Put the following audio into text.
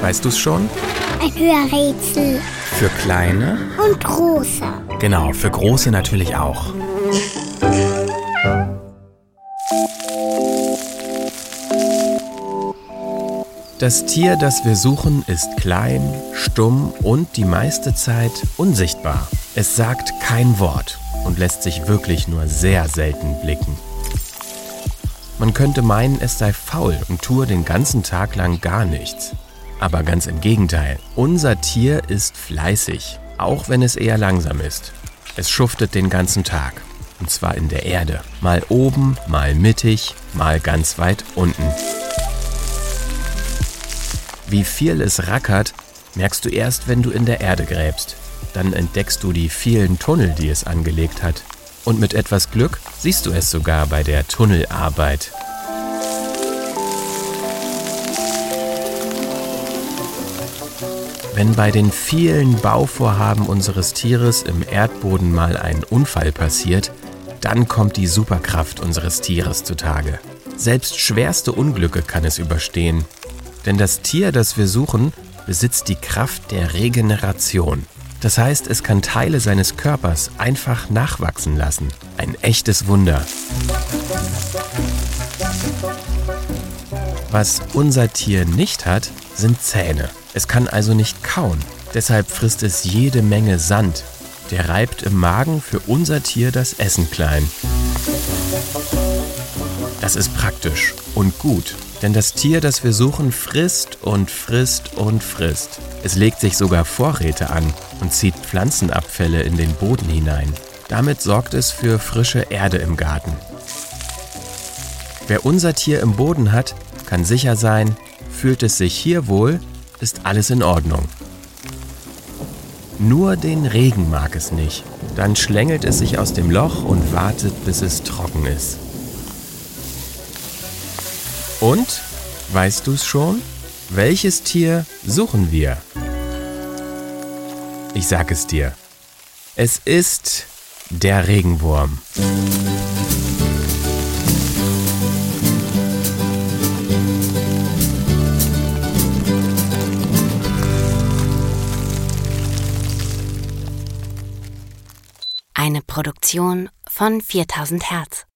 Weißt du's schon? Ein Hörrätsel. Für kleine? Und große. Genau, für große natürlich auch. Das Tier, das wir suchen, ist klein, stumm und die meiste Zeit unsichtbar. Es sagt kein Wort und lässt sich wirklich nur sehr selten blicken. Man könnte meinen, es sei faul und tue den ganzen Tag lang gar nichts. Aber ganz im Gegenteil, unser Tier ist fleißig, auch wenn es eher langsam ist. Es schuftet den ganzen Tag, und zwar in der Erde, mal oben, mal mittig, mal ganz weit unten. Wie viel es rackert, merkst du erst, wenn du in der Erde gräbst. Dann entdeckst du die vielen Tunnel, die es angelegt hat. Und mit etwas Glück siehst du es sogar bei der Tunnelarbeit. Wenn bei den vielen Bauvorhaben unseres Tieres im Erdboden mal ein Unfall passiert, dann kommt die Superkraft unseres Tieres zutage. Selbst schwerste Unglücke kann es überstehen. Denn das Tier, das wir suchen, besitzt die Kraft der Regeneration. Das heißt, es kann Teile seines Körpers einfach nachwachsen lassen. Ein echtes Wunder. Was unser Tier nicht hat, sind Zähne. Es kann also nicht kauen. Deshalb frisst es jede Menge Sand. Der reibt im Magen für unser Tier das Essen klein. Das ist praktisch und gut, denn das Tier, das wir suchen, frisst und frisst und frisst. Es legt sich sogar Vorräte an und zieht Pflanzenabfälle in den Boden hinein. Damit sorgt es für frische Erde im Garten. Wer unser Tier im Boden hat, kann sicher sein, fühlt es sich hier wohl, ist alles in Ordnung. Nur den Regen mag es nicht. Dann schlängelt es sich aus dem Loch und wartet, bis es trocken ist. Und, weißt du's schon? Welches Tier suchen wir? Ich sag es dir. Es ist der Regenwurm. Eine Produktion von 4000 Hertz.